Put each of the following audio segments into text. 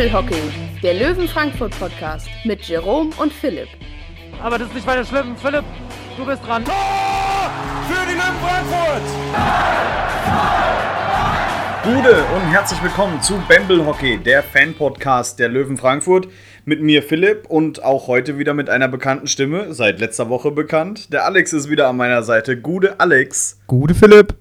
Bamble Hockey, der Löwen Frankfurt Podcast mit Jerome und Philipp. Aber das ist nicht weiter schlimm. Philipp, du bist dran. Tor für die Löwen Frankfurt! Gute und herzlich willkommen zu Bamble Hockey, der Fan-Podcast der Löwen Frankfurt. Mit mir Philipp und auch heute wieder mit einer bekannten Stimme, seit letzter Woche bekannt. Der Alex ist wieder an meiner Seite. Gute Alex. Gute Philipp.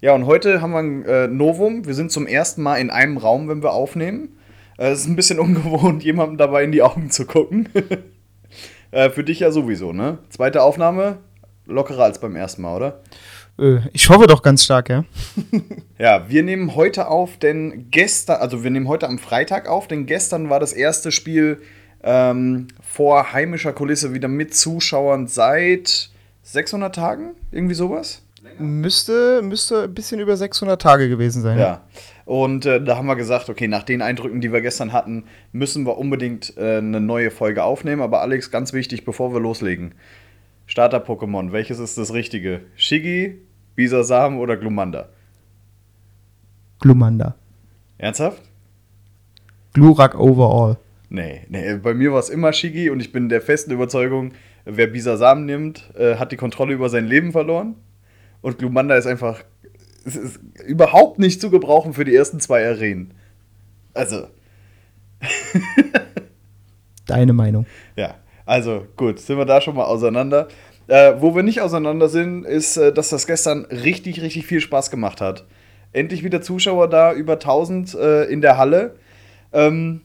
Ja, und heute haben wir ein äh, Novum. Wir sind zum ersten Mal in einem Raum, wenn wir aufnehmen. Äh, es ist ein bisschen ungewohnt, jemandem dabei in die Augen zu gucken. äh, für dich ja sowieso, ne? Zweite Aufnahme, lockerer als beim ersten Mal, oder? Äh, ich hoffe doch ganz stark, ja. Ja, wir nehmen heute auf, denn gestern, also wir nehmen heute am Freitag auf, denn gestern war das erste Spiel ähm, vor heimischer Kulisse wieder mit Zuschauern seit 600 Tagen, irgendwie sowas. Müsste, müsste ein bisschen über 600 Tage gewesen sein. Ja. Und äh, da haben wir gesagt, okay, nach den Eindrücken, die wir gestern hatten, müssen wir unbedingt äh, eine neue Folge aufnehmen. Aber Alex, ganz wichtig, bevor wir loslegen. Starter-Pokémon, welches ist das Richtige? Shiggy, Bisasam oder Glumanda? Glumanda. Ernsthaft? Glurak overall. Nee, nee, bei mir war es immer Shiggy und ich bin der festen Überzeugung, wer Bisasam nimmt, äh, hat die Kontrolle über sein Leben verloren. Und Glumanda ist einfach es ist überhaupt nicht zu gebrauchen für die ersten zwei Arenen. Also. Deine Meinung. Ja, also gut, sind wir da schon mal auseinander. Äh, wo wir nicht auseinander sind, ist, äh, dass das gestern richtig, richtig viel Spaß gemacht hat. Endlich wieder Zuschauer da, über 1000 äh, in der Halle. Ähm,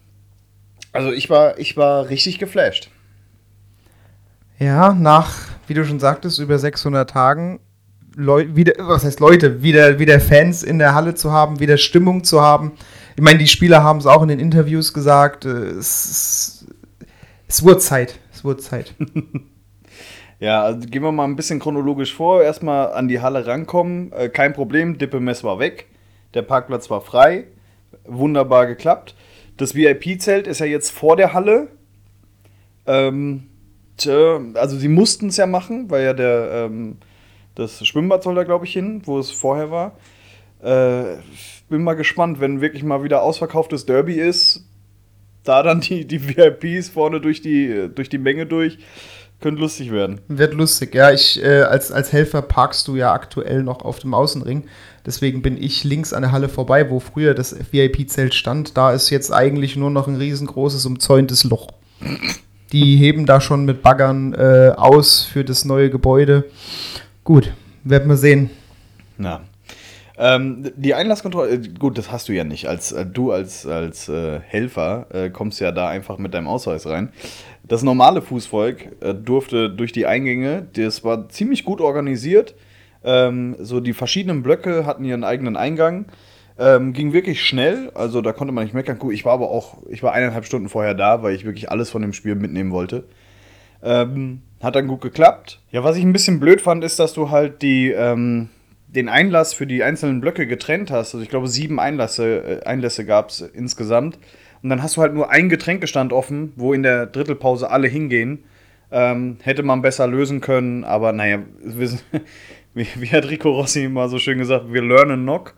also ich war, ich war richtig geflasht. Ja, nach, wie du schon sagtest, über 600 Tagen Leu wieder, was heißt Leute, wieder, wieder Fans in der Halle zu haben, wieder Stimmung zu haben. Ich meine, die Spieler haben es auch in den Interviews gesagt. äh, Es, es, wurde Zeit. Es wurde Zeit. Ja, also gehen wir mal ein bisschen chronologisch vor. Erstmal an die Halle rankommen. Äh, kein Problem, Dippemess war weg. Der Parkplatz war frei. Wunderbar geklappt. Das VIP-Zelt ist ja jetzt vor der Halle. Ähm, tja, also sie mussten es ja machen, weil ja der, ähm, das Schwimmbad soll da, glaube ich, hin, wo es vorher war. Äh, bin mal gespannt, wenn wirklich mal wieder ausverkauftes Derby ist, da dann die, die VIPs vorne durch die, durch die Menge durch. Könnte lustig werden. Wird lustig, ja. Ich, äh, als, als Helfer parkst du ja aktuell noch auf dem Außenring. Deswegen bin ich links an der Halle vorbei, wo früher das VIP-Zelt stand. Da ist jetzt eigentlich nur noch ein riesengroßes umzäuntes Loch. Die heben da schon mit Baggern äh, aus für das neue Gebäude. Gut, werden wir sehen. Ja. Ähm, die Einlasskontrolle, äh, gut, das hast du ja nicht. Als äh, du als, als äh, Helfer äh, kommst ja da einfach mit deinem Ausweis rein. Das normale Fußvolk äh, durfte durch die Eingänge, das war ziemlich gut organisiert. Ähm, so die verschiedenen Blöcke hatten ihren eigenen Eingang. Ähm, ging wirklich schnell, also da konnte man nicht meckern. Gut, ich war aber auch, ich war eineinhalb Stunden vorher da, weil ich wirklich alles von dem Spiel mitnehmen wollte. Ähm, hat dann gut geklappt. Ja, was ich ein bisschen blöd fand, ist, dass du halt die, ähm, den Einlass für die einzelnen Blöcke getrennt hast. Also ich glaube, sieben Einlasse, äh, Einlässe gab es insgesamt. Und dann hast du halt nur einen Getränkestand offen, wo in der Drittelpause alle hingehen. Ähm, hätte man besser lösen können, aber naja, wir wie, wie hat Rico Rossi mal so schön gesagt, wir lernen knock.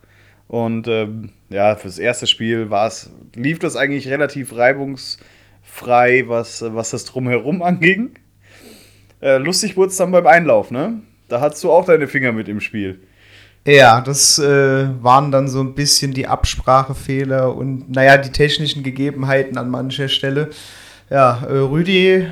Und ähm, ja, fürs erste Spiel war's, lief das eigentlich relativ reibungsfrei, was, was das Drumherum anging. Äh, lustig wurde es dann beim Einlauf, ne? Da hattest du auch deine Finger mit im Spiel. Ja, das äh, waren dann so ein bisschen die Absprachefehler und naja, die technischen Gegebenheiten an mancher Stelle. Ja, äh, Rüdi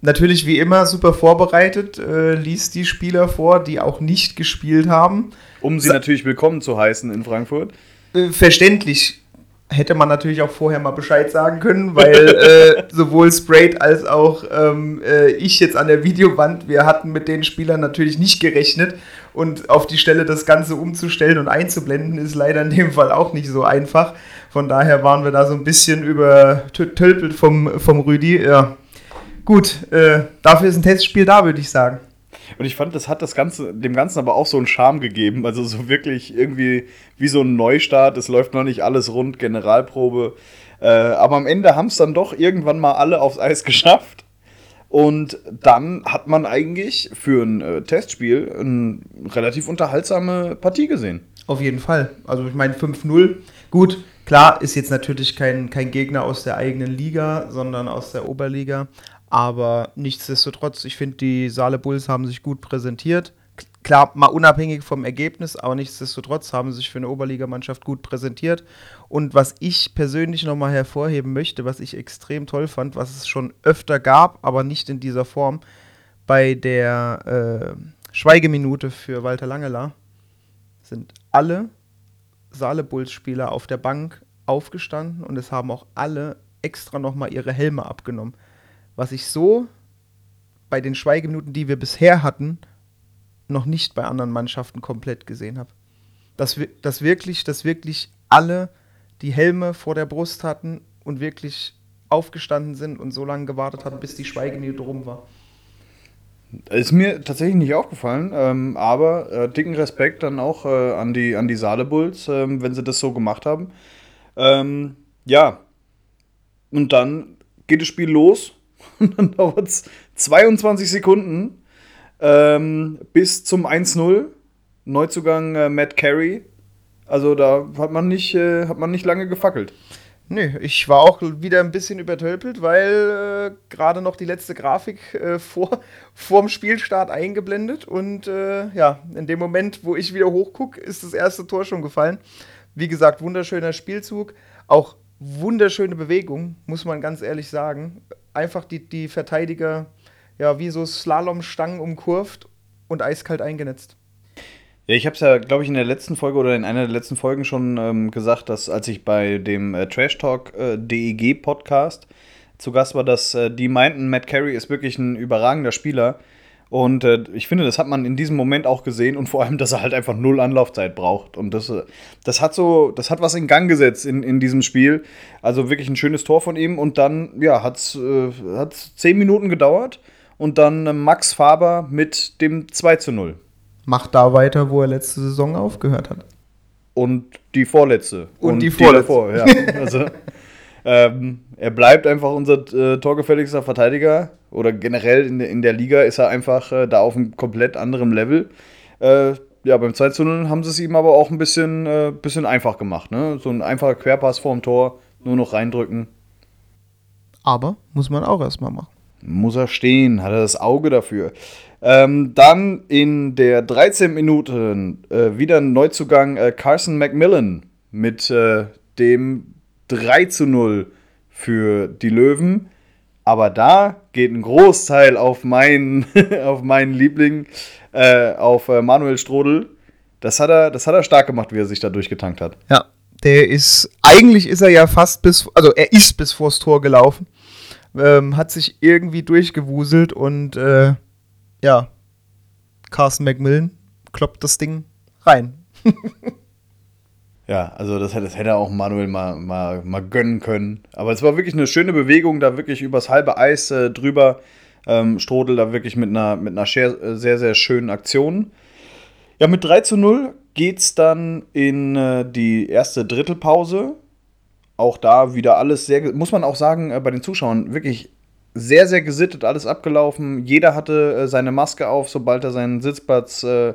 natürlich wie immer super vorbereitet, äh, liest die Spieler vor, die auch nicht gespielt haben. Um sie Sa- natürlich willkommen zu heißen in Frankfurt. Äh, verständlich hätte man natürlich auch vorher mal Bescheid sagen können, weil äh, sowohl Sprayed als auch ähm, äh, ich jetzt an der Videowand, wir hatten mit den Spielern natürlich nicht gerechnet und auf die Stelle das Ganze umzustellen und einzublenden ist leider in dem Fall auch nicht so einfach. Von daher waren wir da so ein bisschen übertölpelt vom, vom Rüdi. Ja. Gut, äh, dafür ist ein Testspiel da, würde ich sagen. Und ich fand, das hat das Ganze, dem Ganzen aber auch so einen Charme gegeben. Also so wirklich irgendwie wie so ein Neustart. Es läuft noch nicht alles rund, Generalprobe. Äh, aber am Ende haben es dann doch irgendwann mal alle aufs Eis geschafft. Und dann hat man eigentlich für ein äh, Testspiel eine relativ unterhaltsame Partie gesehen. Auf jeden Fall. Also ich meine 5-0 Gut, klar ist jetzt natürlich kein, kein Gegner aus der eigenen Liga, sondern aus der Oberliga. Aber nichtsdestotrotz, ich finde, die Saale Bulls haben sich gut präsentiert. Klar, mal unabhängig vom Ergebnis, aber nichtsdestotrotz haben sie sich für eine Oberligamannschaft gut präsentiert. Und was ich persönlich nochmal hervorheben möchte, was ich extrem toll fand, was es schon öfter gab, aber nicht in dieser Form, bei der äh, Schweigeminute für Walter Langela sind alle Saale Bulls-Spieler auf der Bank aufgestanden und es haben auch alle extra nochmal ihre Helme abgenommen. Was ich so bei den Schweigeminuten, die wir bisher hatten, noch nicht bei anderen Mannschaften komplett gesehen habe. Dass, dass, wirklich, dass wirklich alle die Helme vor der Brust hatten und wirklich aufgestanden sind und so lange gewartet hatten, bis die Schweigeminute rum war. Ist mir tatsächlich nicht aufgefallen, ähm, aber äh, dicken Respekt dann auch äh, an die, an die Saale Bulls, ähm, wenn sie das so gemacht haben. Ähm, ja, und dann geht das Spiel los und dann dauert es 22 Sekunden ähm, bis zum 1-0. Neuzugang äh, Matt Carey. Also da hat man nicht, äh, hat man nicht lange gefackelt. Nö, ich war auch wieder ein bisschen übertölpelt, weil äh, gerade noch die letzte Grafik äh, vor vorm Spielstart eingeblendet und äh, ja, in dem Moment, wo ich wieder hochgucke, ist das erste Tor schon gefallen. Wie gesagt, wunderschöner Spielzug, auch wunderschöne Bewegung, muss man ganz ehrlich sagen. Einfach die, die Verteidiger ja wie so Slalomstangen umkurvt und eiskalt eingenetzt. Ja, ich habe es ja, glaube ich, in der letzten Folge oder in einer der letzten Folgen schon ähm, gesagt, dass als ich bei dem äh, Trash Talk äh, DEG Podcast zu Gast war, dass äh, die meinten, Matt Carey ist wirklich ein überragender Spieler. Und äh, ich finde, das hat man in diesem Moment auch gesehen und vor allem, dass er halt einfach null Anlaufzeit braucht. Und das, äh, das hat so, das hat was in Gang gesetzt in, in diesem Spiel. Also wirklich ein schönes Tor von ihm. Und dann, ja, hat es äh, zehn Minuten gedauert. Und dann äh, Max Faber mit dem 2 zu 0 macht da weiter, wo er letzte Saison aufgehört hat. Und die vorletzte. Und, und die vorletzte. Davor, ja. also, ähm, er bleibt einfach unser äh, torgefälligster Verteidiger. Oder generell in, in der Liga ist er einfach äh, da auf einem komplett anderen Level. Äh, ja, beim 2 zu 0 haben sie es ihm aber auch ein bisschen, äh, bisschen einfach gemacht. Ne? So ein einfacher Querpass vorm Tor, nur noch reindrücken. Aber muss man auch erstmal machen. Muss er stehen, hat er das Auge dafür. Ähm, dann in der 13. Minute äh, wieder ein Neuzugang äh, Carson McMillan mit dem 3 zu 0 für die Löwen. Aber da geht ein Großteil auf meinen, auf meinen Liebling, äh, auf äh, Manuel Strodel. Das hat, er, das hat er stark gemacht, wie er sich da durchgetankt hat. Ja, der ist, eigentlich ist er ja fast bis, also er ist bis vors Tor gelaufen, ähm, hat sich irgendwie durchgewuselt und äh, ja, Carson McMillan kloppt das Ding rein. ja, also das, das hätte auch Manuel mal, mal, mal gönnen können. Aber es war wirklich eine schöne Bewegung, da wirklich übers halbe Eis äh, drüber. Ähm, Strodel da wirklich mit einer, mit einer sehr, sehr schönen Aktion. Ja, mit 3 zu 0 geht es dann in äh, die erste Drittelpause. Auch da wieder alles sehr, muss man auch sagen, äh, bei den Zuschauern wirklich sehr, sehr gesittet alles abgelaufen. Jeder hatte äh, seine Maske auf, sobald er seinen Sitzplatz äh,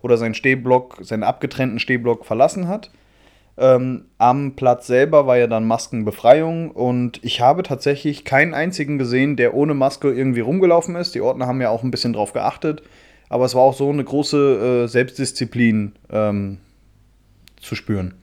oder seinen Stehblock, seinen abgetrennten Stehblock verlassen hat. Ähm, am Platz selber war ja dann Maskenbefreiung und ich habe tatsächlich keinen einzigen gesehen, der ohne Maske irgendwie rumgelaufen ist. Die Ordner haben ja auch ein bisschen drauf geachtet, aber es war auch so eine große äh, Selbstdisziplin ähm, zu spüren.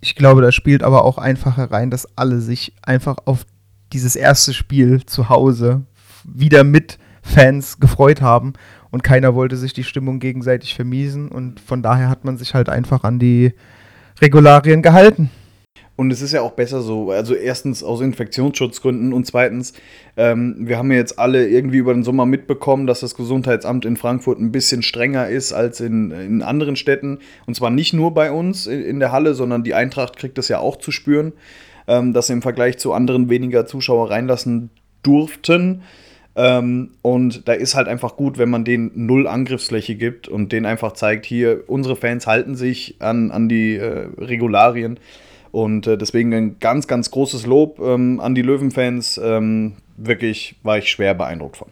Ich glaube, da spielt aber auch einfach herein, dass alle sich einfach auf dieses erste Spiel zu Hause wieder mit Fans gefreut haben und keiner wollte sich die Stimmung gegenseitig vermiesen und von daher hat man sich halt einfach an die Regularien gehalten. Und es ist ja auch besser so, also erstens aus Infektionsschutzgründen und zweitens, ähm, wir haben ja jetzt alle irgendwie über den Sommer mitbekommen, dass das Gesundheitsamt in Frankfurt ein bisschen strenger ist als in, in anderen Städten. Und zwar nicht nur bei uns in, in der Halle, sondern die Eintracht kriegt das ja auch zu spüren ähm, dass sie im Vergleich zu anderen weniger Zuschauer reinlassen durften. Ähm, und da ist halt einfach gut, wenn man denen null Angriffsfläche gibt und denen einfach zeigt, hier, unsere Fans halten sich an, an die äh, Regularien. Und äh, deswegen ein ganz, ganz großes Lob ähm, an die Löwenfans. Ähm, wirklich war ich schwer beeindruckt von.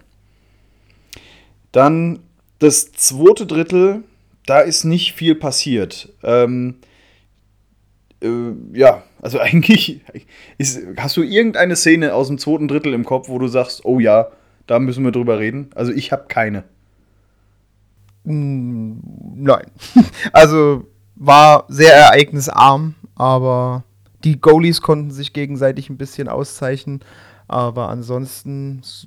Dann das zweite Drittel, da ist nicht viel passiert. Ähm, äh, ja, also eigentlich ist, hast du irgendeine Szene aus dem zweiten Drittel im Kopf, wo du sagst, oh ja, da müssen wir drüber reden? Also ich habe keine. Mm, Nein. Also war sehr ereignisarm, aber die Goalies konnten sich gegenseitig ein bisschen auszeichnen. Aber ansonsten s-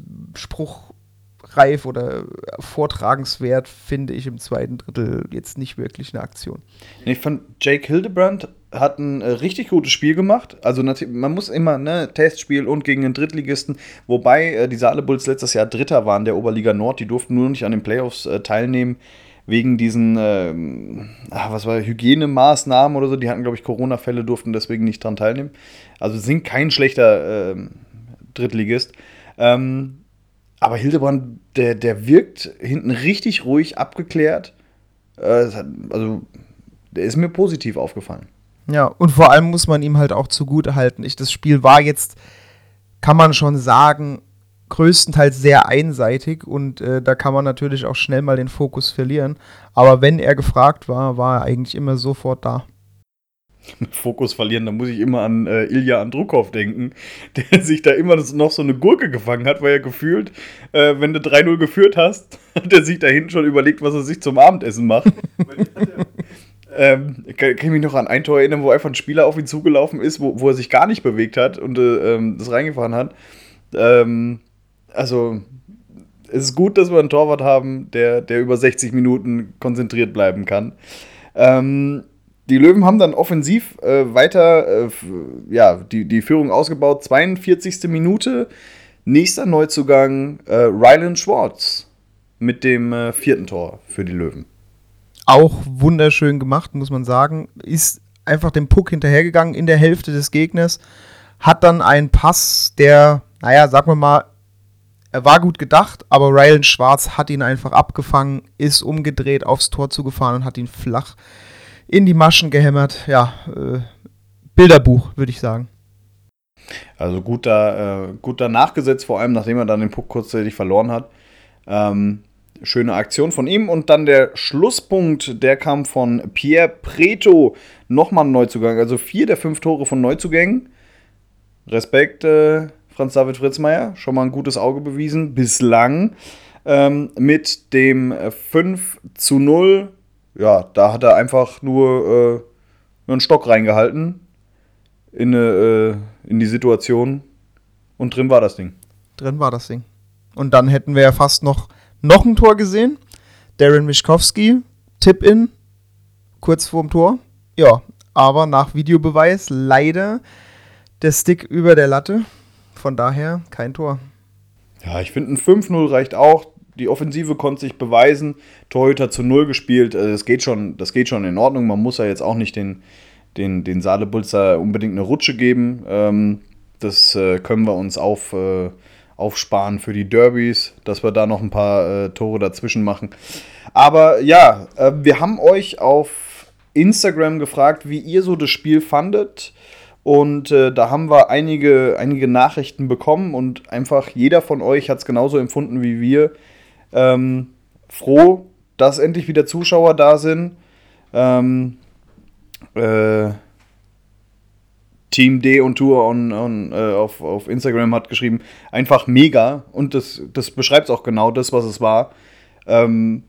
spruchreif oder vortragenswert finde ich im zweiten Drittel jetzt nicht wirklich eine Aktion. Ich fand, Jake Hildebrand hat ein äh, richtig gutes Spiel gemacht. Also man muss immer, ne, Testspiel und gegen den Drittligisten, wobei äh, die Saale Bulls letztes Jahr Dritter waren der Oberliga Nord, die durften nur nicht an den Playoffs äh, teilnehmen, wegen diesen, ah, was war, Hygienemaßnahmen oder so. Die hatten, glaube ich, Corona-Fälle, durften deswegen nicht dran teilnehmen. Also sind kein schlechter ähm, Drittligist. Ähm, aber Hildebrand, der, der wirkt hinten richtig ruhig, abgeklärt. Äh, also, der ist mir positiv aufgefallen. Ja, und vor allem muss man ihm halt auch zugute halten. Ich, das Spiel war jetzt, kann man schon sagen, größtenteils sehr einseitig und äh, da kann man natürlich auch schnell mal den Fokus verlieren. Aber wenn er gefragt war, war er eigentlich immer sofort da. Fokus verlieren, da muss ich immer an äh, Ilya Andrukov denken, der sich da immer noch so eine Gurke gefangen hat, weil er gefühlt, äh, wenn du 3-0 geführt hast, hat er sich da hinten schon überlegt, was er sich zum Abendessen macht. ähm, ich kann, kann ich mich noch an ein Tor erinnern, wo einfach ein Spieler auf ihn zugelaufen ist, wo, wo er sich gar nicht bewegt hat und äh, ähm, das reingefahren hat. Ähm, also, es ist gut, dass wir einen Torwart haben, der, der über 60 Minuten konzentriert bleiben kann. Ähm, die Löwen haben dann offensiv äh, weiter äh, ja, die, die Führung ausgebaut. 42. Minute. Nächster Neuzugang äh, Rylan Schwartz mit dem äh, vierten Tor für die Löwen. Auch wunderschön gemacht, muss man sagen. Ist einfach dem Puck hinterhergegangen in der Hälfte des Gegners. Hat dann einen Pass, der, naja, sagen wir mal, er war gut gedacht, aber Rylan Schwarz hat ihn einfach abgefangen, ist umgedreht aufs Tor zugefahren und hat ihn flach in die Maschen gehämmert. Ja, äh, Bilderbuch, würde ich sagen. Also gut, da, äh, gut da nachgesetzt, vor allem nachdem er dann den Puck kurzzeitig verloren hat. Ähm, schöne Aktion von ihm. Und dann der Schlusspunkt, der kam von Pierre Preto. Nochmal ein Neuzugang. Also vier der fünf Tore von Neuzugängen. Respekt, äh, Franz-David Fritzmeier. Schon mal ein gutes Auge bewiesen. Bislang. Ähm, mit dem äh, 5 zu 0. Ja, da hat er einfach nur, äh, einen Stock reingehalten. In, äh, in die Situation. Und drin war das Ding. Drin war das Ding. Und dann hätten wir ja fast noch, noch ein Tor gesehen. Darren Mischkowski, Tip-In, kurz vorm Tor. Ja, aber nach Videobeweis leider der Stick über der Latte. Von daher kein Tor. Ja, ich finde, ein 5-0 reicht auch. Die Offensive konnte sich beweisen. Torhüter zu Null gespielt. Äh, Das geht schon, das geht schon in Ordnung. Man muss ja jetzt auch nicht den, den, den Saale-Bulzer unbedingt eine Rutsche geben. Ähm, das äh, können wir uns auf, äh, aufsparen für die Derbys, dass wir da noch ein paar äh, Tore dazwischen machen. Aber ja, äh, wir haben euch auf Instagram gefragt, wie ihr so das Spiel fandet. Und äh, da haben wir einige, einige Nachrichten bekommen und einfach jeder von euch hat es genauso empfunden wie wir. Ähm, froh, dass endlich wieder Zuschauer da sind. Ähm, äh, Team D und Tour on, on, äh, auf, auf Instagram hat geschrieben, einfach mega. Und das, das beschreibt auch genau das, was es war. Ähm,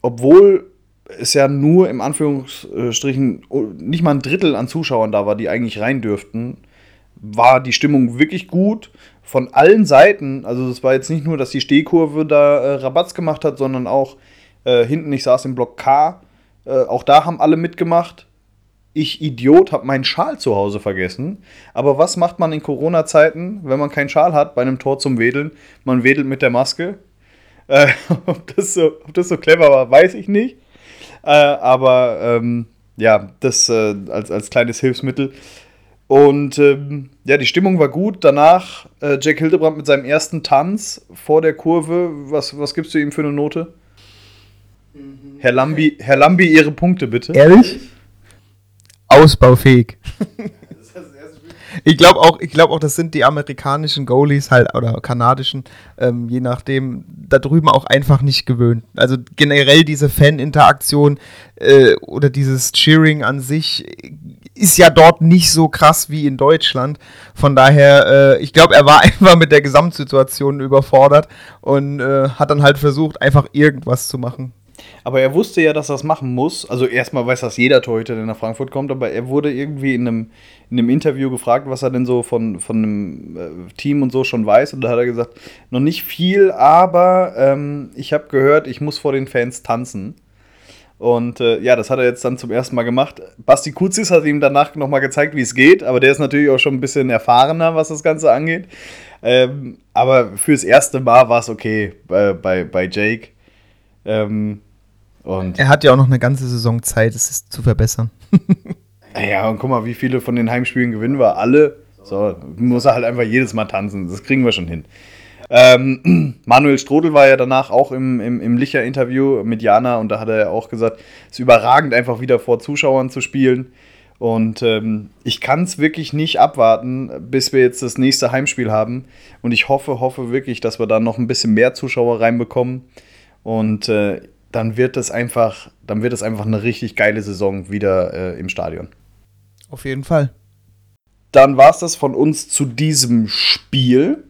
obwohl es ja nur im Anführungsstrichen nicht mal ein Drittel an Zuschauern da war, die eigentlich rein dürften, war die Stimmung wirklich gut von allen Seiten. Also es war jetzt nicht nur, dass die Stehkurve da äh, Rabatz gemacht hat, sondern auch äh, hinten, ich saß im Block K, äh, auch da haben alle mitgemacht. Ich, Idiot, habe meinen Schal zu Hause vergessen. Aber was macht man in Corona-Zeiten, wenn man keinen Schal hat bei einem Tor zum Wedeln? Man wedelt mit der Maske. Äh, ob, das so, ob das so clever war, weiß ich nicht. Äh, aber ähm, ja, das äh, als, als kleines Hilfsmittel. Und ähm, ja, die Stimmung war gut. Danach äh, Jack Hildebrand mit seinem ersten Tanz vor der Kurve. Was, was gibst du ihm für eine Note? Herr Lambi, Herr Lambi, Ihre Punkte bitte. Ehrlich? Ausbaufähig. Ich glaube auch, ich glaube auch, das sind die amerikanischen Goalies halt oder kanadischen, ähm, je nachdem, da drüben auch einfach nicht gewöhnt. Also generell diese Fan-Interaktion äh, oder dieses Cheering an sich ist ja dort nicht so krass wie in Deutschland. Von daher, äh, ich glaube, er war einfach mit der Gesamtsituation überfordert und äh, hat dann halt versucht, einfach irgendwas zu machen. Aber er wusste ja, dass er das machen muss. Also erstmal weiß das jeder Torhüter, der nach Frankfurt kommt, aber er wurde irgendwie in einem, in einem Interview gefragt, was er denn so von, von einem äh, Team und so schon weiß. Und da hat er gesagt, noch nicht viel, aber ähm, ich habe gehört, ich muss vor den Fans tanzen. Und äh, ja, das hat er jetzt dann zum ersten Mal gemacht. Basti Kuzis hat ihm danach nochmal gezeigt, wie es geht, aber der ist natürlich auch schon ein bisschen erfahrener, was das Ganze angeht. Ähm, aber fürs erste Mal war es okay bei, bei, bei Jake. Ähm, und er hat ja auch noch eine ganze Saison Zeit, es zu verbessern. ja, und guck mal, wie viele von den Heimspielen gewinnen wir? Alle. So, muss er halt einfach jedes Mal tanzen. Das kriegen wir schon hin. Ähm, Manuel Strodel war ja danach auch im, im, im Licher-Interview mit Jana und da hat er ja auch gesagt, es ist überragend, einfach wieder vor Zuschauern zu spielen. Und ähm, ich kann es wirklich nicht abwarten, bis wir jetzt das nächste Heimspiel haben. Und ich hoffe, hoffe wirklich, dass wir da noch ein bisschen mehr Zuschauer reinbekommen. Und äh, dann wird es einfach, dann wird es einfach eine richtig geile Saison wieder äh, im Stadion. Auf jeden Fall. Dann war es das von uns zu diesem Spiel.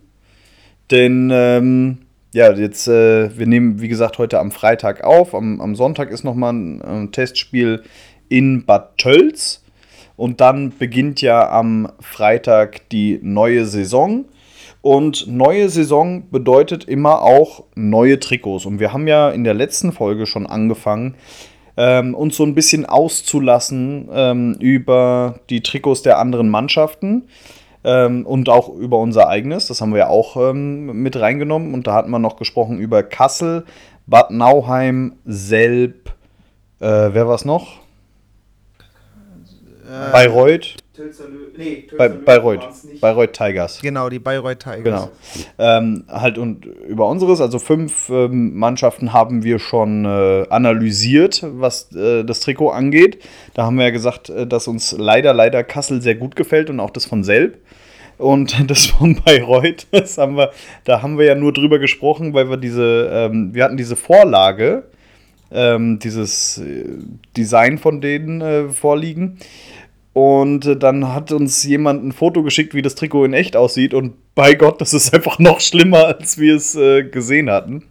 Denn ähm, ja, jetzt, äh, wir nehmen, wie gesagt, heute am Freitag auf. Am, am Sonntag ist nochmal ein, ein Testspiel in Bad Tölz. Und dann beginnt ja am Freitag die neue Saison. Und neue Saison bedeutet immer auch neue Trikots. Und wir haben ja in der letzten Folge schon angefangen, ähm, uns so ein bisschen auszulassen ähm, über die Trikots der anderen Mannschaften ähm, und auch über unser eigenes. Das haben wir ja auch ähm, mit reingenommen. Und da hatten wir noch gesprochen über Kassel, Bad Nauheim, Selb, äh, wer war es noch? Äh, Bayreuth. Nee, Bei, Bayreuth. Bayreuth Tigers. Genau, die Bayreuth Tigers. Genau. Ähm, halt und über unseres, also fünf ähm, Mannschaften haben wir schon äh, analysiert, was äh, das Trikot angeht. Da haben wir ja gesagt, äh, dass uns leider, leider Kassel sehr gut gefällt und auch das von Selb. Und das von Bayreuth, das haben wir, da haben wir ja nur drüber gesprochen, weil wir diese, ähm, wir hatten diese Vorlage, ähm, dieses äh, Design von denen äh, vorliegen. Und äh, dann hat uns jemand ein Foto geschickt, wie das Trikot in echt aussieht. Und bei Gott, das ist einfach noch schlimmer, als wir es äh, gesehen hatten.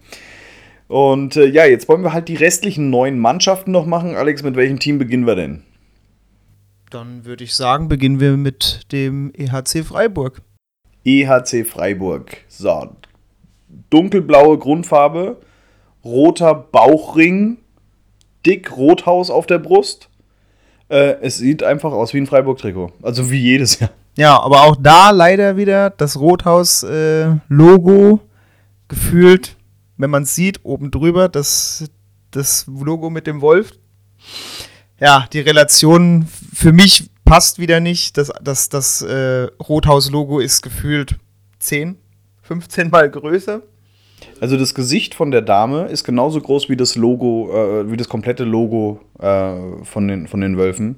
Und äh, ja, jetzt wollen wir halt die restlichen neun Mannschaften noch machen. Alex, mit welchem Team beginnen wir denn? Dann würde ich sagen, beginnen wir mit dem EHC Freiburg. EHC Freiburg. So. Dunkelblaue Grundfarbe, roter Bauchring, dick Rothaus auf der Brust äh, es sieht einfach aus wie ein Freiburg-Trikot. Also wie jedes Jahr. Ja, aber auch da leider wieder das Rothaus-Logo äh, gefühlt, wenn man es sieht, oben drüber, das, das Logo mit dem Wolf. Ja, die Relation für mich passt wieder nicht. Das, das, das äh, Rothaus-Logo ist gefühlt 10, 15 Mal größer. Also das Gesicht von der Dame ist genauso groß wie das Logo, äh, wie das komplette Logo äh, von, den, von den Wölfen.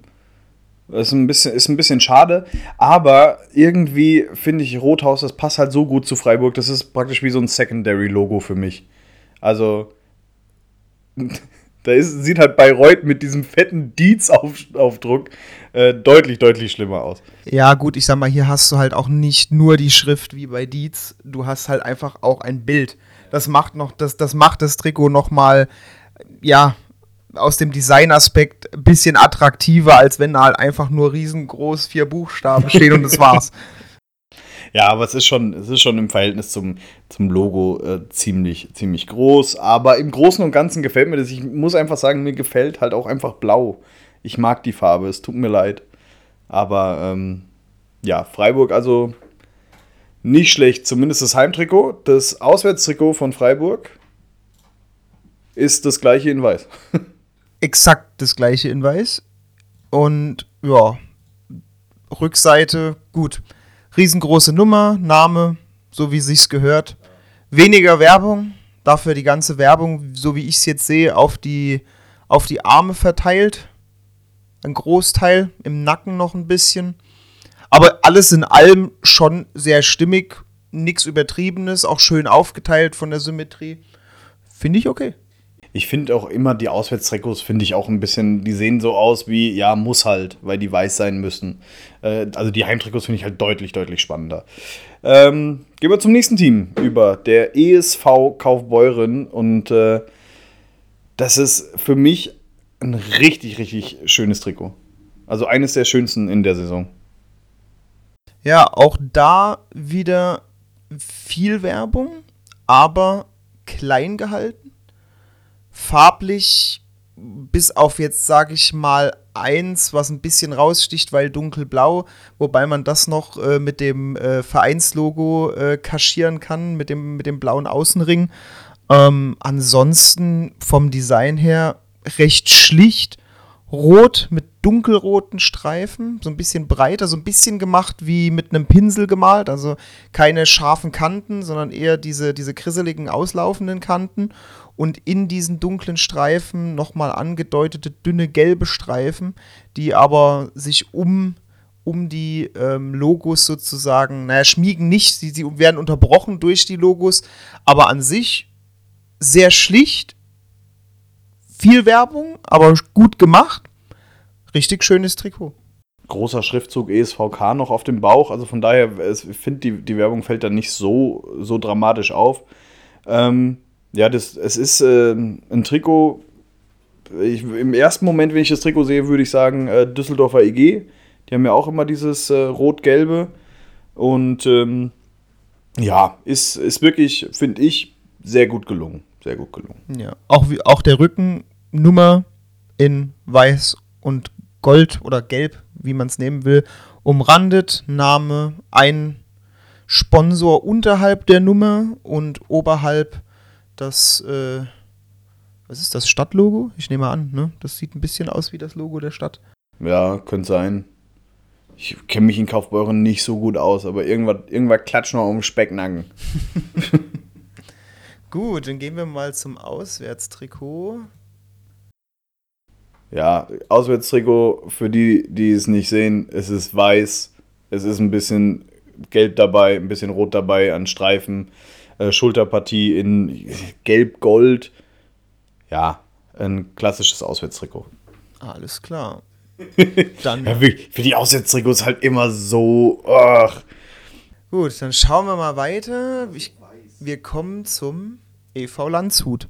Das ist ein bisschen, ist ein bisschen schade, aber irgendwie finde ich Rothaus, das passt halt so gut zu Freiburg. Das ist praktisch wie so ein Secondary-Logo für mich. Also, da ist, sieht halt Bayreuth mit diesem fetten Dietz-Aufdruck äh, deutlich, deutlich schlimmer aus. Ja, gut, ich sag mal, hier hast du halt auch nicht nur die Schrift wie bei Dietz, du hast halt einfach auch ein Bild. Das macht noch, das, das macht das Trikot nochmal, ja, aus dem Designaspekt ein bisschen attraktiver, als wenn da halt einfach nur riesengroß vier Buchstaben stehen und das war's. Ja, aber es ist schon, es ist schon im Verhältnis zum, zum Logo äh, ziemlich, ziemlich groß. Aber im Großen und Ganzen gefällt mir das. Ich muss einfach sagen, mir gefällt halt auch einfach blau. Ich mag die Farbe, es tut mir leid. Aber ähm, ja, Freiburg also nicht schlecht, zumindest das Heimtrikot. Das Auswärtstrikot von Freiburg ist das gleiche in weiß. Exakt das gleiche in weiß. Und ja, Rückseite, gut. Riesengroße Nummer, Name, so wie sich's gehört. Weniger Werbung, dafür die ganze Werbung, so wie ich es jetzt sehe, auf die, auf die Arme verteilt. Ein Großteil, im Nacken noch ein bisschen. Aber alles in allem schon sehr stimmig, nichts Übertriebenes, auch schön aufgeteilt von der Symmetrie. Finde ich okay. ich finde auch immer die Auswärtstrikots, finde ich auch ein bisschen, die sehen so aus wie, ja, muss halt, weil die weiß sein müssen. Äh, also die Heimtrikots finde ich halt deutlich, deutlich spannender. Ähm, gehen wir zum nächsten Team über, der ESV Kaufbeuren. Und äh, das ist für mich ein richtig, richtig schönes Trikot. Also eines der schönsten in der Saison. Ja, auch da wieder viel Werbung, aber klein gehalten. Farblich bis auf jetzt, sage ich mal, eins, was ein bisschen raussticht, weil dunkelblau, wobei man das noch äh, mit dem äh, Vereinslogo äh, kaschieren kann, mit dem, mit dem blauen Außenring. Ähm, ansonsten vom Design her recht schlicht. Rot mit dunkelroten Streifen, so ein bisschen breiter, so ein bisschen gemacht wie mit einem Pinsel gemalt, also keine scharfen Kanten, sondern eher diese, diese krisseligen, auslaufenden Kanten. Und in diesen dunklen Streifen nochmal angedeutete dünne gelbe Streifen, die aber sich um, um die ähm, Logos sozusagen, naja, schmiegen nicht, sie, sie werden unterbrochen durch die Logos, aber an sich sehr schlicht, viel Werbung, aber gut gemacht. Richtig schönes Trikot. Großer Schriftzug ESVK noch auf dem Bauch. Also von daher, ich finde, die, die Werbung fällt da nicht so, so dramatisch auf. Ähm, ja, das, es ist äh, ein Trikot. Ich, Im ersten Moment, wenn ich das Trikot sehe, würde ich sagen, äh, Düsseldorfer EG. Die haben ja auch immer dieses äh, Rot-Gelbe. Und ähm, ja, ist, ist wirklich, finde ich, sehr gut gelungen. Sehr gut gelungen. Ja, auch, wie, auch der Rücken Nummer in weiß und gold oder gelb, wie man es nehmen will, umrandet, Name, ein Sponsor unterhalb der Nummer und oberhalb das, äh, was ist das, Stadtlogo? Ich nehme an, ne? Das sieht ein bisschen aus wie das Logo der Stadt. Ja, könnte sein. Ich kenne mich in Kaufbeuren nicht so gut aus, aber irgendwas, irgendwas klatscht noch um Specknacken. Gut, dann gehen wir mal zum Auswärtstrikot. Ja, Auswärtstrikot, für die, die es nicht sehen, es ist weiß, es ist ein bisschen gelb dabei, ein bisschen rot dabei an Streifen, äh, Schulterpartie in gelb-gold. Ja, ein klassisches Auswärtstrikot. Alles klar. dann ja, für die Auswärtstrikots halt immer so. Ach. Gut, dann schauen wir mal weiter. Ich, wir kommen zum EV Landshut.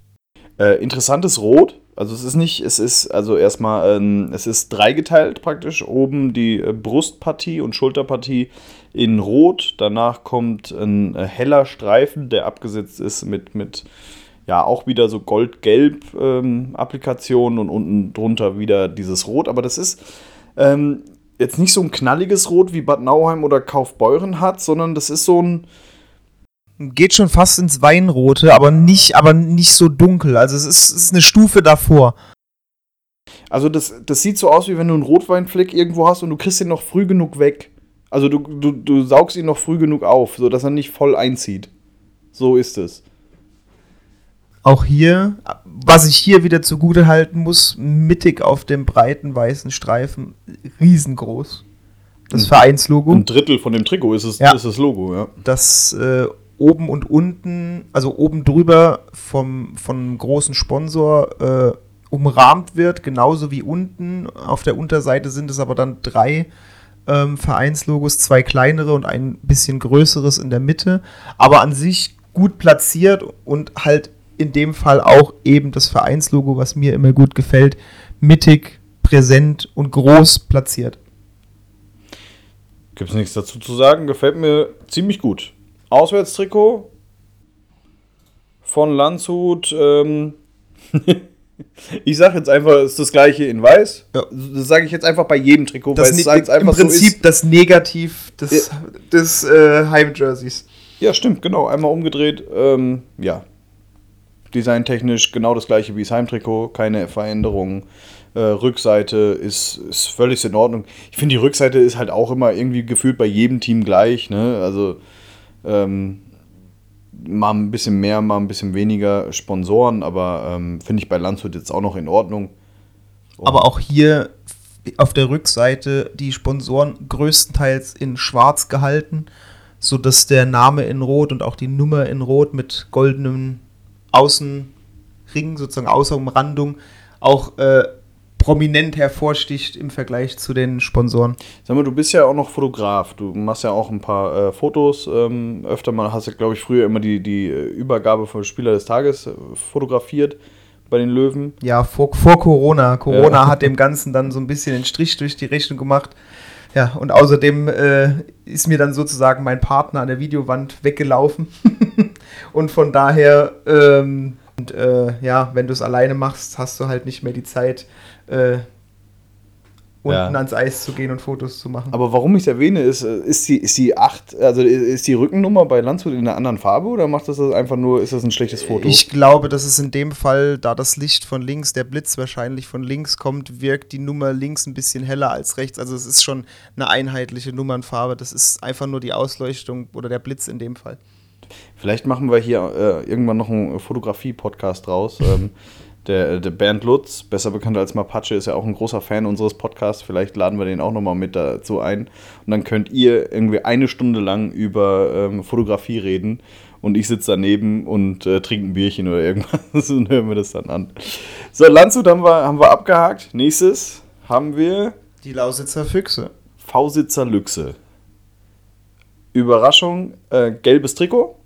Äh, interessantes Rot. Also es ist nicht, es ist also erstmal, ähm, es ist dreigeteilt praktisch. Oben die äh, Brustpartie und Schulterpartie in Rot. Danach kommt ein äh, heller Streifen, der abgesetzt ist mit, mit ja auch wieder so gold-gelb ähm, und unten drunter wieder dieses Rot. Aber das ist ähm, jetzt nicht so ein knalliges Rot wie Bad Nauheim oder Kaufbeuren hat, sondern das ist so ein geht schon fast ins Weinrote, aber nicht, aber nicht so dunkel. Also es ist, es ist eine Stufe davor. Also das, das sieht so aus, wie wenn du einen Rotweinfleck irgendwo hast und du kriegst ihn noch früh genug weg. Also du, du, du saugst ihn noch früh genug auf, sodass er nicht voll einzieht. So ist es. Auch hier, was ich hier wieder zugute halten muss, mittig auf dem breiten weißen Streifen, riesengroß. Das Vereinslogo. Ein Drittel von dem Trikot ist, es, ja. ist das Logo, ja. Das äh, oben und unten, also oben drüber vom, vom großen Sponsor äh, umrahmt wird, genauso wie unten. Auf der Unterseite sind es aber dann drei ähm, Vereinslogos, zwei kleinere und ein bisschen größeres in der Mitte, aber an sich gut platziert und halt in dem Fall auch eben das Vereinslogo, was mir immer gut gefällt, mittig, präsent und groß platziert. Gibt es nichts dazu zu sagen, gefällt mir ziemlich gut. Auswärtstrikot von Landshut. Ähm ich sage jetzt einfach, es ist das gleiche in weiß. Ja. Das sage ich jetzt einfach bei jedem Trikot, das weil es halt einfach im Prinzip so das Negativ des, ja. des äh, Heimjerseys. Ja, stimmt, genau. Einmal umgedreht. Ähm, ja. Designtechnisch genau das gleiche wie das Heimtrikot, keine Veränderungen. Äh, Rückseite ist, ist völlig in Ordnung. Ich finde, die Rückseite ist halt auch immer irgendwie gefühlt bei jedem Team gleich. Ne? Also ähm, mal ein bisschen mehr, mal ein bisschen weniger Sponsoren, aber ähm, finde ich bei Landshut jetzt auch noch in Ordnung. Und aber auch hier auf der Rückseite die Sponsoren größtenteils in schwarz gehalten, sodass der Name in rot und auch die Nummer in rot mit goldenem Außen Ring, sozusagen außer Umrandung, auch äh, prominent hervorsticht im Vergleich zu den Sponsoren. Sag mal, du bist ja auch noch Fotograf. Du machst ja auch ein paar äh, Fotos. Ähm, öfter mal hast du, glaube ich, früher immer die, die äh, Übergabe vom Spieler des Tages äh, fotografiert bei den Löwen. Ja, vor, vor Corona. Corona ja. hat dem Ganzen dann so ein bisschen den Strich durch die Rechnung gemacht. Ja, und außerdem äh, ist mir dann sozusagen mein Partner an der Videowand weggelaufen. und von daher, ähm, und, äh, ja, wenn du es alleine machst, hast du halt nicht mehr die Zeit, äh, unten ja. ans Eis zu gehen und Fotos zu machen. Aber warum ich es erwähne, ist, äh, ist die, ist die 8, also ist die Rückennummer bei Landshut in einer anderen Farbe oder macht das einfach nur, ist das ein schlechtes Foto? Ich glaube, das ist in dem Fall, da das Licht von links, der Blitz wahrscheinlich von links kommt, wirkt die Nummer links ein bisschen heller als rechts. Also es ist schon eine einheitliche Nummernfarbe. Das ist einfach nur die Ausleuchtung oder der Blitz in dem Fall. Vielleicht machen wir hier äh, irgendwann noch einen Fotografie-Podcast draus. ähm, der, der Bernd Lutz, besser bekannt als Mapache, ist ja auch ein großer Fan unseres Podcasts. Vielleicht laden wir den auch nochmal mit dazu ein. Und dann könnt ihr irgendwie eine Stunde lang über ähm, Fotografie reden. Und ich sitze daneben und äh, trinke ein Bierchen oder irgendwas und hören wir das dann an. So, Landshut haben wir, haben wir abgehakt. Nächstes haben wir. Die Lausitzer Füchse. V-Sitzer Lüchse. Überraschung, äh, gelbes Trikot.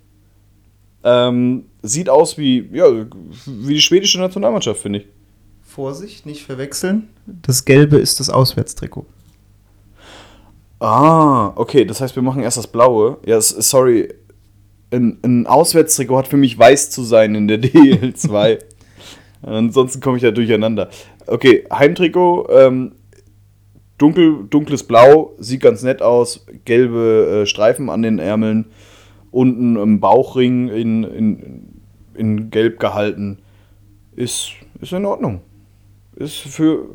Ähm, sieht aus wie, ja, wie die schwedische Nationalmannschaft, finde ich. Vorsicht, nicht verwechseln. Das Gelbe ist das Auswärtstrikot. Ah, okay, das heißt, wir machen erst das Blaue. Ja, sorry. Ein, ein Auswärtstrikot hat für mich weiß zu sein in der DL2. Ansonsten komme ich da durcheinander. Okay, Heimtrikot, ähm, dunkel, dunkles Blau, sieht ganz nett aus. Gelbe äh, Streifen an den Ärmeln unten im Bauchring in, in, in Gelb gehalten. Ist, ist in Ordnung. Ist für.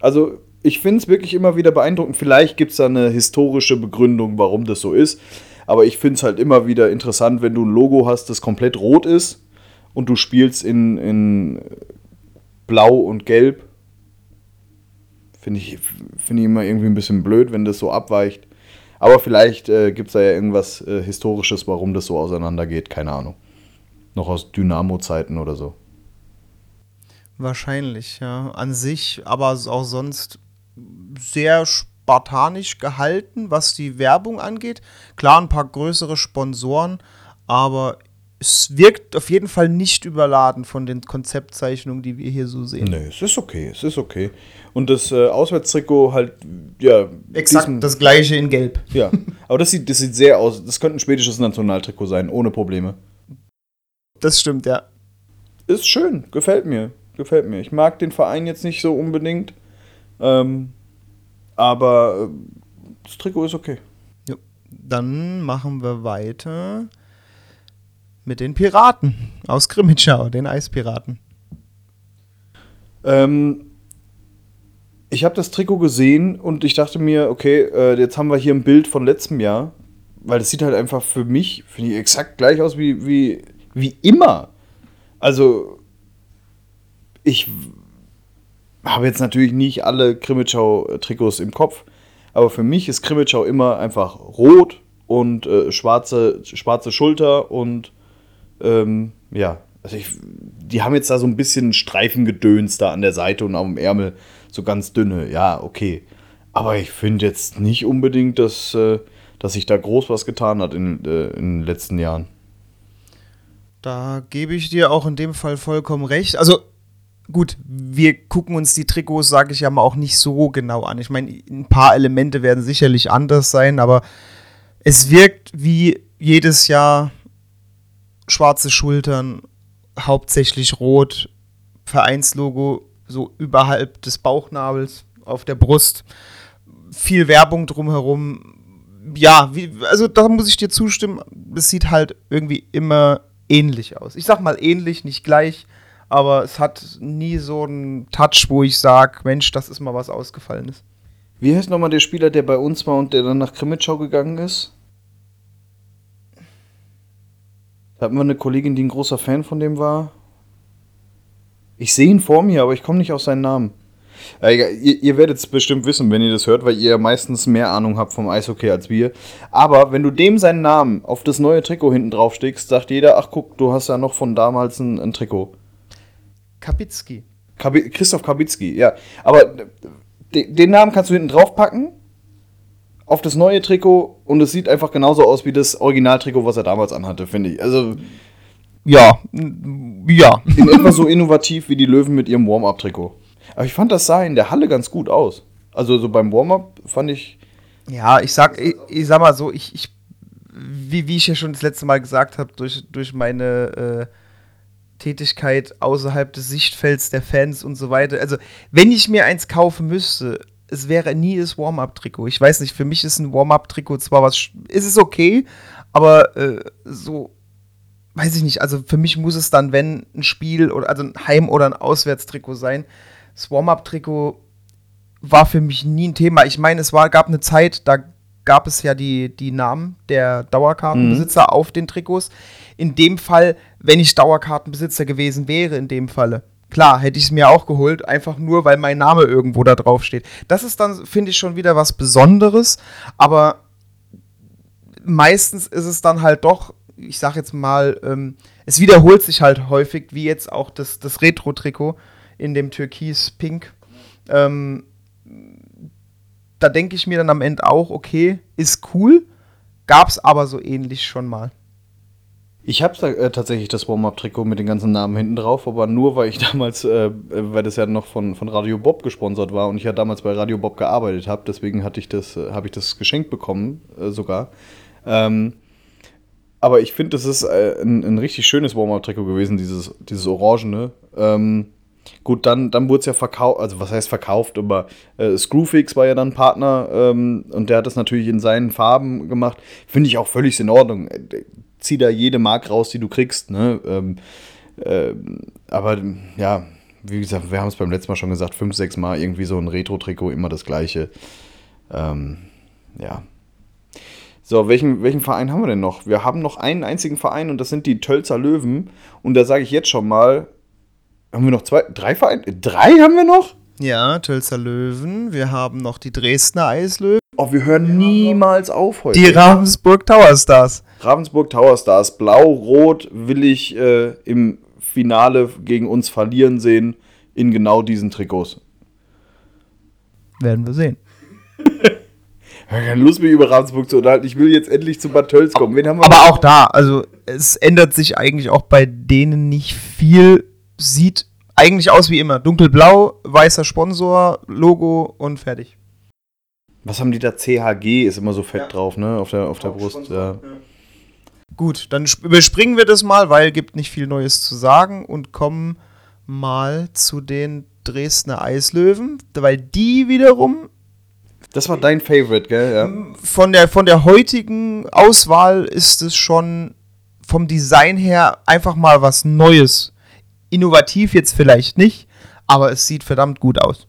Also, ich finde es wirklich immer wieder beeindruckend. Vielleicht gibt es da eine historische Begründung, warum das so ist. Aber ich finde es halt immer wieder interessant, wenn du ein Logo hast, das komplett rot ist und du spielst in, in Blau und Gelb. Finde ich, find ich immer irgendwie ein bisschen blöd, wenn das so abweicht. Aber vielleicht äh, gibt es da ja irgendwas äh, Historisches, warum das so auseinandergeht. Keine Ahnung. Noch aus Dynamo-Zeiten oder so. Wahrscheinlich, ja. An sich, aber auch sonst sehr spartanisch gehalten, was die Werbung angeht. Klar, ein paar größere Sponsoren, aber es wirkt auf jeden Fall nicht überladen von den Konzeptzeichnungen, die wir hier so sehen. Nee, es ist okay, es ist okay. Und das äh, Auswärtstrikot halt, ja. Exakt diesem, das gleiche in Gelb. Ja, aber das sieht, das sieht sehr aus. Das könnte ein schwedisches Nationaltrikot sein, ohne Probleme. Das stimmt, ja. Ist schön, gefällt mir. Gefällt mir. Ich mag den Verein jetzt nicht so unbedingt. Ähm, aber äh, das Trikot ist okay. Ja. Dann machen wir weiter mit den Piraten aus Grimmitschau, den Eispiraten. Ähm, ich habe das Trikot gesehen und ich dachte mir, okay, äh, jetzt haben wir hier ein Bild von letztem Jahr, weil das sieht halt einfach für mich, finde ich, exakt gleich aus wie, wie, wie immer. Also, ich habe jetzt natürlich nicht alle Krimitschau-Trikots im Kopf, aber für mich ist Krimitschau immer einfach rot und äh, schwarze, schwarze Schulter und ähm, ja, also ich, die haben jetzt da so ein bisschen Streifengedöns da an der Seite und am Ärmel, so ganz dünne. Ja, okay. Aber ich finde jetzt nicht unbedingt, dass, äh, dass sich da groß was getan hat in, äh, in den letzten Jahren. Da gebe ich dir auch in dem Fall vollkommen recht. Also gut, wir gucken uns die Trikots, sage ich ja mal, auch nicht so genau an. Ich meine, ein paar Elemente werden sicherlich anders sein, aber es wirkt wie jedes Jahr schwarze Schultern, hauptsächlich rot, Vereinslogo so überhalb des Bauchnabels auf der Brust, viel Werbung drumherum. Ja, wie, also da muss ich dir zustimmen, es sieht halt irgendwie immer ähnlich aus. Ich sag mal ähnlich, nicht gleich, aber es hat nie so einen Touch, wo ich sage, Mensch, das ist mal was Ausgefallenes. Wie heißt nochmal der Spieler, der bei uns war und der dann nach Krimitschau gegangen ist? Da hatten wir eine Kollegin, die ein großer Fan von dem war. Ich sehe ihn vor mir, aber ich komme nicht auf seinen Namen. Äh, ihr, ihr werdet es bestimmt wissen, wenn ihr das hört, weil ihr meistens mehr Ahnung habt vom Eishockey als wir. Aber wenn du dem seinen Namen auf das neue Trikot hinten drauf steckst, sagt jeder, ach guck, du hast ja noch von damals ein, ein Trikot. Kapitzki. Kabi Christoph Kabitzki, ja. Aber de den Namen kannst du hinten drauf packen auf das neue Trikot und es sieht einfach genauso aus wie das Originaltrikot, was er damals anhatte, finde ich. Also Ja, ja. in etwa so innovativ wie die Löwen mit ihrem Warm-Up-Trikot. Aber ich fand, das sah in der Halle ganz gut aus. Also so beim Warm-Up fand ich. Ja, ich sag, ich, ich sag mal so, ich, ich wie, wie ich ja schon das letzte Mal gesagt habe, durch, durch meine äh, Tätigkeit außerhalb des Sichtfelds der Fans und so weiter. Also, wenn ich mir eins kaufen müsste, es wäre nie das Warm-Up-Trikot. Ich weiß nicht, für mich ist ein Warm-Up-Trikot zwar was, ist es okay, aber äh, so, weiß ich nicht, also für mich muss es dann, wenn ein Spiel oder also ein Heim- oder ein Auswärtstrikot sein. Das Warm-Up-Trikot war für mich nie ein Thema. Ich meine, es war, gab eine Zeit, da gab es ja die, die Namen der Dauerkartenbesitzer auf den Trikots. In dem Fall, wenn ich Dauerkartenbesitzer gewesen wäre, in dem Falle, klar, hätte ich es mir auch geholt, einfach nur, weil mein Name irgendwo da drauf steht. Das ist dann, finde ich, schon wieder was Besonderes, aber meistens ist es dann halt doch, ich sag jetzt mal, ähm, es wiederholt sich halt häufig, wie jetzt auch das, das Retro-Trikot in dem Türkis-Pink. Ähm, da denke ich mir dann am Ende auch, okay, ist cool, gab's aber so ähnlich schon mal. Ich habe äh, tatsächlich das Warm-Up-Trikot mit den ganzen Namen hinten drauf, aber nur weil ich damals, äh, weil das ja noch von, von Radio Bob gesponsert war und ich ja damals bei Radio Bob gearbeitet habe, deswegen hatte ich das, äh, habe ich das geschenkt bekommen äh, sogar. Ähm, aber ich finde, das ist äh, ein, ein richtig schönes Warm-Up-Trikot gewesen, dieses, dieses Orangene. Ähm, gut, dann, dann wurde es ja verkauft, also was heißt verkauft, aber äh, Screwfix war ja dann Partner ähm, und der hat das natürlich in seinen Farben gemacht. Finde ich auch völlig in Ordnung. Äh, Zieh da jede Mark raus, die du kriegst. Ne? Ähm, ähm, aber ja, wie gesagt, wir haben es beim letzten Mal schon gesagt, fünf, sechs Mal irgendwie so ein Retro-Trikot, immer das gleiche. Ähm, ja. So, welchen, welchen Verein haben wir denn noch? Wir haben noch einen einzigen Verein und das sind die Tölzer Löwen. Und da sage ich jetzt schon mal, haben wir noch zwei, drei Vereine? Drei haben wir noch? Ja, Tölzer Löwen, wir haben noch die Dresdner Eislöwen. Oh, wir hören niemals auf heute. Die Ravensburg Tower Stars. Ravensburg Tower Stars, blau-rot will ich äh, im Finale gegen uns verlieren sehen in genau diesen Trikots. Werden wir sehen. Ich habe keine Lust, mich über Ravensburg zu unterhalten. Ich will jetzt endlich zu Bad Tölz kommen. Wen haben wir Aber auch da, also es ändert sich eigentlich auch bei denen nicht viel. Sieht eigentlich aus wie immer. Dunkelblau, weißer Sponsor, Logo und fertig. Was haben die da? CHG ist immer so fett drauf, ne? Auf der, auf der Brust. Ja. Gut, dann sp- überspringen wir das mal, weil gibt nicht viel Neues zu sagen und kommen mal zu den Dresdner Eislöwen, weil die wiederum Das war dein Favorite, gell? Ja. von der, von der heutigen Auswahl ist es schon vom Design her einfach mal was Neues. Innovativ jetzt vielleicht nicht, aber es sieht verdammt gut aus.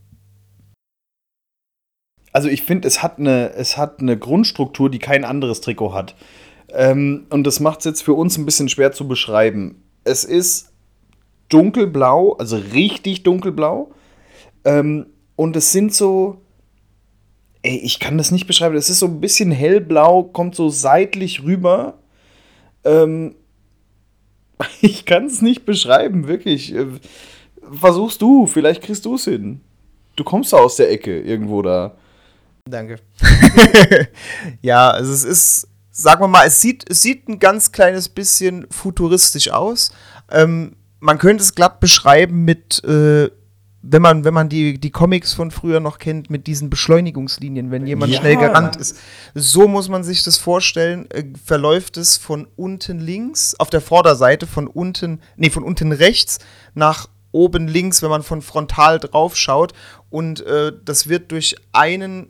Also ich finde, es hat eine, es hat eine Grundstruktur, die kein anderes Trikot hat. Ähm, und das macht es jetzt für uns ein bisschen schwer zu beschreiben. Es ist dunkelblau, also richtig dunkelblau. Ähm, und es sind so. Ey, ich kann das nicht beschreiben. Es ist so ein bisschen hellblau, kommt so seitlich rüber. Ähm, ich kann es nicht beschreiben, wirklich. Äh, Versuchst du, vielleicht kriegst du es hin. Du kommst da aus der Ecke irgendwo da. Danke. ja, also es ist, sagen wir mal, es sieht, es sieht ein ganz kleines bisschen futuristisch aus. Ähm, man könnte es glatt beschreiben mit, äh, wenn man, wenn man die, die Comics von früher noch kennt, mit diesen Beschleunigungslinien, wenn jemand Ja. schnell gerannt ist. So muss man sich das vorstellen. Äh, verläuft es von unten links, auf der Vorderseite, von unten, nee, von unten rechts nach oben links, wenn man von frontal drauf schaut. Und äh, das wird durch einen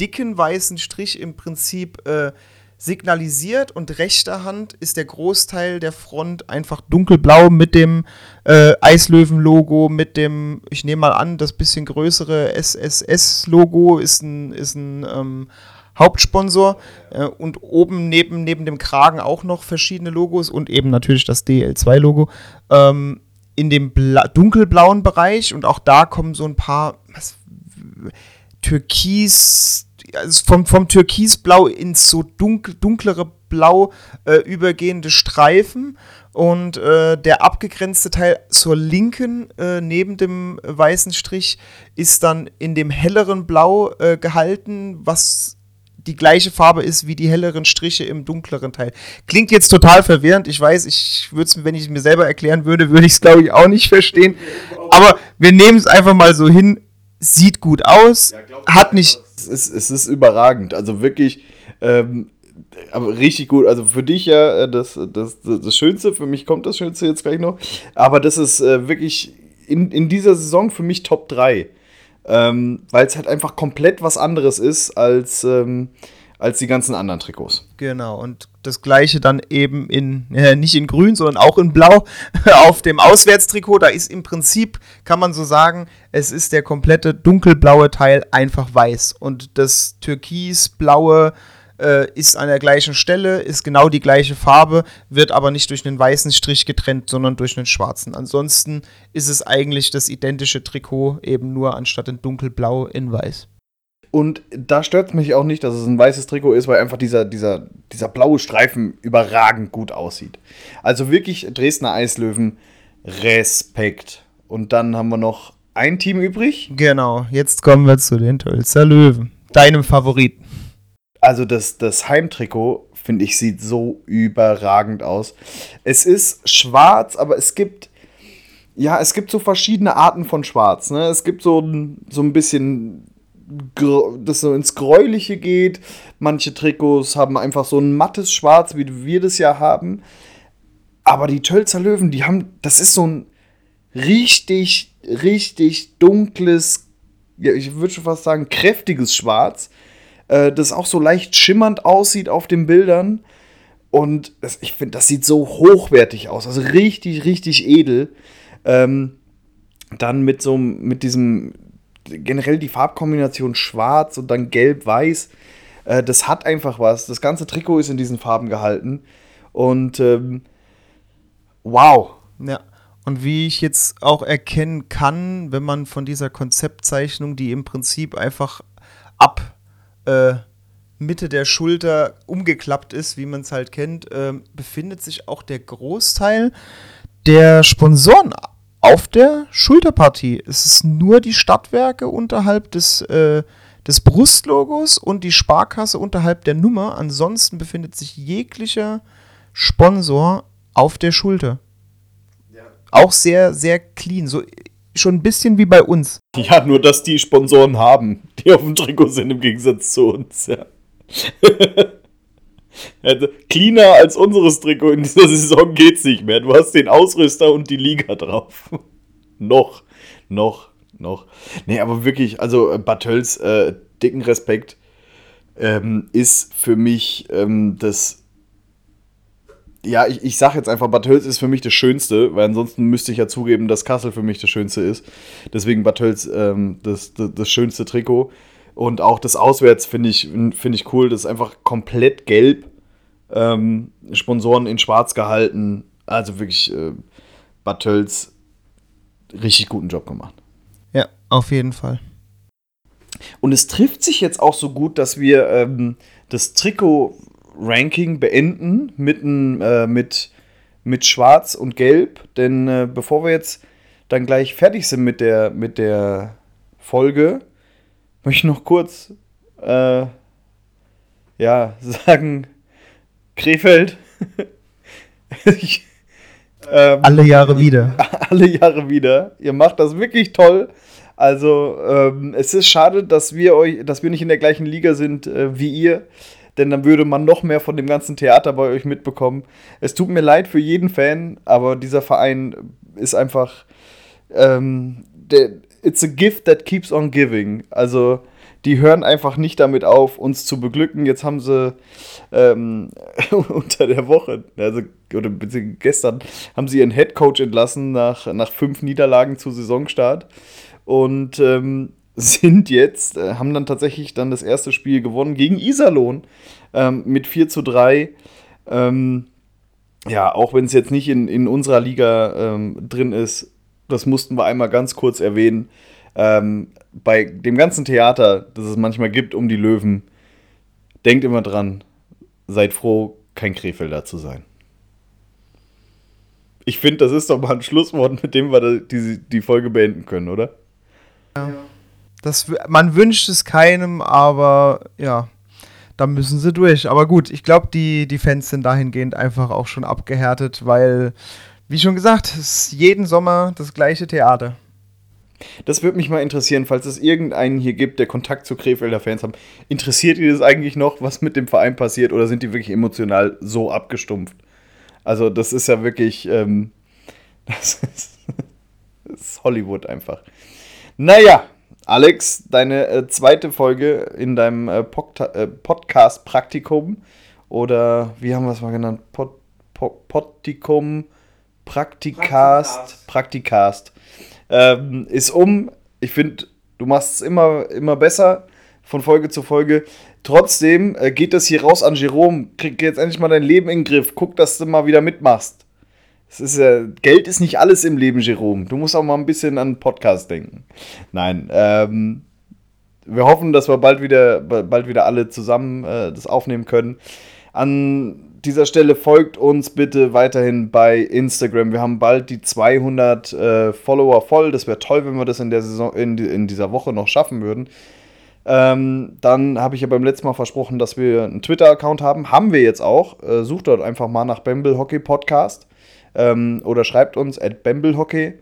dicken weißen Strich im Prinzip äh, signalisiert und rechter Hand ist der Großteil der Front einfach dunkelblau mit dem äh, Eislöwen-Logo, mit dem, ich nehme mal an, das bisschen größere SSS-Logo ist ein, ist ein ähm, Hauptsponsor äh, und oben neben, neben dem Kragen auch noch verschiedene Logos und eben natürlich das DL2-Logo. Ähm, in dem bla dunkelblauen Bereich und auch da kommen so ein paar was, Türkis, also vom, vom Türkisblau ins so dunkel, dunklere Blau äh, übergehende Streifen Und äh, der abgegrenzte Teil zur linken, äh, neben dem weißen Strich, ist dann in dem helleren Blau äh, gehalten, was die gleiche Farbe ist wie die helleren Striche im dunkleren Teil. Klingt jetzt total verwirrend. Ich weiß, ich würde es, wenn ich es mir selber erklären würde, würde ich es, glaube ich, auch nicht verstehen. Aber wir nehmen es einfach mal so hin. Sieht gut aus. Hat nicht. Es ist, es ist überragend. Also wirklich. Ähm, aber richtig gut. Also für dich ja äh, das, das, das, Schönste, für mich kommt das Schönste jetzt gleich noch. Aber das ist äh, wirklich in, in dieser Saison für mich Top 3. Ähm, Weil es halt einfach komplett was anderes ist als, ähm, als die ganzen anderen Trikots. Genau, und das gleiche dann eben in, äh, nicht in grün, sondern auch in blau auf dem Auswärtstrikot. Da ist im Prinzip, kann man so sagen, es ist der komplette dunkelblaue Teil einfach weiß. Und das türkisblaue äh, ist an der gleichen Stelle, ist genau die gleiche Farbe, wird aber nicht durch einen weißen Strich getrennt, sondern durch einen schwarzen. Ansonsten ist es eigentlich das identische Trikot, eben nur anstatt in dunkelblau in weiß. Und da stört es mich auch nicht, dass es ein weißes Trikot ist, weil einfach dieser, dieser, dieser blaue Streifen überragend gut aussieht. Also wirklich Dresdner Eislöwen, Respekt. Und dann haben wir noch ein Team übrig. Genau, jetzt kommen wir zu den Tölzer Löwen, deinem Favoriten. Also das, das Heimtrikot, finde ich, sieht so überragend aus. Es ist schwarz, aber es gibt, ja, es gibt so verschiedene Arten von Schwarz. Ne? Es gibt so, so ein bisschen, das so ins Gräuliche geht. Manche Trikots haben einfach so ein mattes Schwarz, wie wir das ja haben. Aber die Tölzer Löwen, die haben, das ist so ein richtig, richtig dunkles, ja, ich würde schon fast sagen, kräftiges Schwarz äh, das auch so leicht schimmernd aussieht auf den Bildern. Und das, ich finde, das sieht so hochwertig aus, also richtig, richtig edel. Ähm, dann mit so mit diesem, generell die Farbkombination schwarz und dann gelb-weiß. Äh, das hat einfach was. Das ganze Trikot ist in diesen Farben gehalten. Und ähm, wow. Ja. Und wie ich jetzt auch erkennen kann, wenn man von dieser Konzeptzeichnung, die im Prinzip einfach ab äh, Mitte der Schulter umgeklappt ist, wie man es halt kennt, äh, befindet sich auch der Großteil der Sponsoren auf der Schulterpartie. Es ist nur die Stadtwerke unterhalb des, äh, des Brustlogos und die Sparkasse unterhalb der Nummer. Ansonsten befindet sich jeglicher Sponsor auf der Schulter. Ja. Auch sehr, sehr clean. So schon ein bisschen wie bei uns. Ja, nur dass die Sponsoren haben, die auf dem Trikot sind im Gegensatz zu uns, ja. also, cleaner als unseres Trikot in dieser Saison geht's nicht mehr. Du hast den Ausrüster und die Liga drauf. noch, noch, noch. Nee, aber wirklich, also äh, Bartels, äh, dicken Respekt, ähm, ist für mich ähm, das ja, ich, ich sage jetzt einfach, Bad ist für mich das Schönste, weil ansonsten müsste ich ja zugeben, dass Kassel für mich das Schönste ist. Deswegen Bad ähm, das, das, das, schönste Trikot. Und auch das Auswärts finde ich, find ich cool. Das ist einfach komplett gelb. Ähm, Sponsoren in schwarz gehalten. Also wirklich äh, Bad Tölz richtig guten Job gemacht. Ja, auf jeden Fall. Und es trifft sich jetzt auch so gut, dass wir ähm, das Trikot Ranking beenden mit, äh, mit, mit Schwarz und Gelb. Denn äh, bevor wir jetzt dann gleich fertig sind mit der, mit der Folge, möchte ich noch kurz äh, ja, sagen, Krefeld. ich, ähm, alle Jahre wieder. Alle Jahre wieder. Ihr macht das wirklich toll. Also ähm, es ist schade, dass wir euch, dass wir nicht in der gleichen Liga sind äh, wie ihr denn dann würde man noch mehr von dem ganzen Theater bei euch mitbekommen. Es tut mir leid für jeden Fan, aber dieser Verein ist einfach. Ähm, der, it's a gift that keeps on giving. Also, die hören einfach nicht damit auf, uns zu beglücken. Jetzt haben sie ähm, unter der Woche, also oder gestern, haben sie ihren Headcoach entlassen nach, nach fünf Niederlagen zu Saisonstart. Und ähm, sind jetzt, äh, haben dann tatsächlich dann das erste Spiel gewonnen gegen Iserlohn ähm, mit 4 zu 3. Ähm, ja, auch wenn es jetzt nicht in, in unserer Liga ähm, drin ist, das mussten wir einmal ganz kurz erwähnen. Ähm, bei dem ganzen Theater, das es manchmal gibt um die Löwen, denkt immer dran, seid froh, kein Krefelder zu sein. Ich finde, das ist doch mal ein Schlusswort, mit dem wir die, die Folge beenden können, oder? Ja. Das, man wünscht es keinem, aber ja, da müssen sie durch. Aber gut, ich glaube, die, die Fans sind dahingehend einfach auch schon abgehärtet, weil, wie schon gesagt, es ist jeden Sommer das gleiche Theater. Das würde mich mal interessieren, falls es irgendeinen hier gibt, der Kontakt zu Krefelder Fans hat. Interessiert ihr das eigentlich noch, was mit dem Verein passiert, oder sind die wirklich emotional so abgestumpft? Also, das ist ja wirklich, ähm, das, ist, das ist Hollywood einfach. Naja, Alex, deine äh, zweite Folge in deinem äh, äh, Podcast-Praktikum oder wie haben wir es mal genannt? Pod, Pod, Podtikum, Praktikast, Praktikast. Ähm, ist um. Ich finde, du machst es immer, immer besser von Folge zu Folge. Trotzdem äh, geht das hier raus an Jerome. Krieg jetzt endlich mal dein Leben in den Griff. Guck, dass du mal wieder mitmachst. Es ist ja, Geld ist nicht alles im Leben, Jerome. Du musst auch mal ein bisschen an Podcast denken. Nein, ähm, wir hoffen, dass wir bald wieder, bald wieder alle zusammen äh, das aufnehmen können. An dieser Stelle folgt uns bitte weiterhin bei Instagram. Wir haben bald die 200 äh, Follower voll. Das wäre toll, wenn wir das in, der Saison, in, in dieser Woche noch schaffen würden. Ähm, dann habe ich ja beim letzten Mal versprochen, dass wir einen Twitter-Account haben. Haben wir jetzt auch. Äh, sucht dort einfach mal nach Bamble Hockey Podcast ähm, oder schreibt uns at bamblehockey.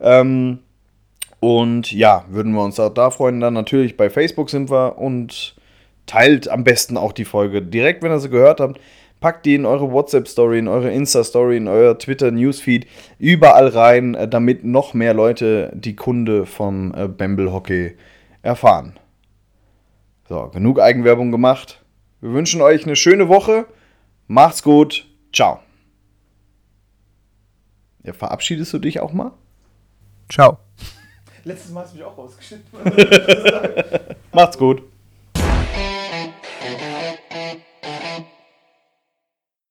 Ähm, und ja, würden wir uns auch da freuen. Dann natürlich bei Facebook sind wir und teilt am besten auch die Folge direkt, wenn ihr sie gehört habt. Packt die in eure WhatsApp-Story, in eure Insta-Story, in euer Twitter-Newsfeed, überall rein, äh, damit noch mehr Leute die Kunde von äh, Bamble Hockey erfahren. So, genug Eigenwerbung gemacht. Wir wünschen euch eine schöne Woche. Macht's gut. Ciao. Ja, verabschiedest du dich auch mal? Ciao. Letztes Mal hast du mich auch rausgeschnitten. Macht's gut.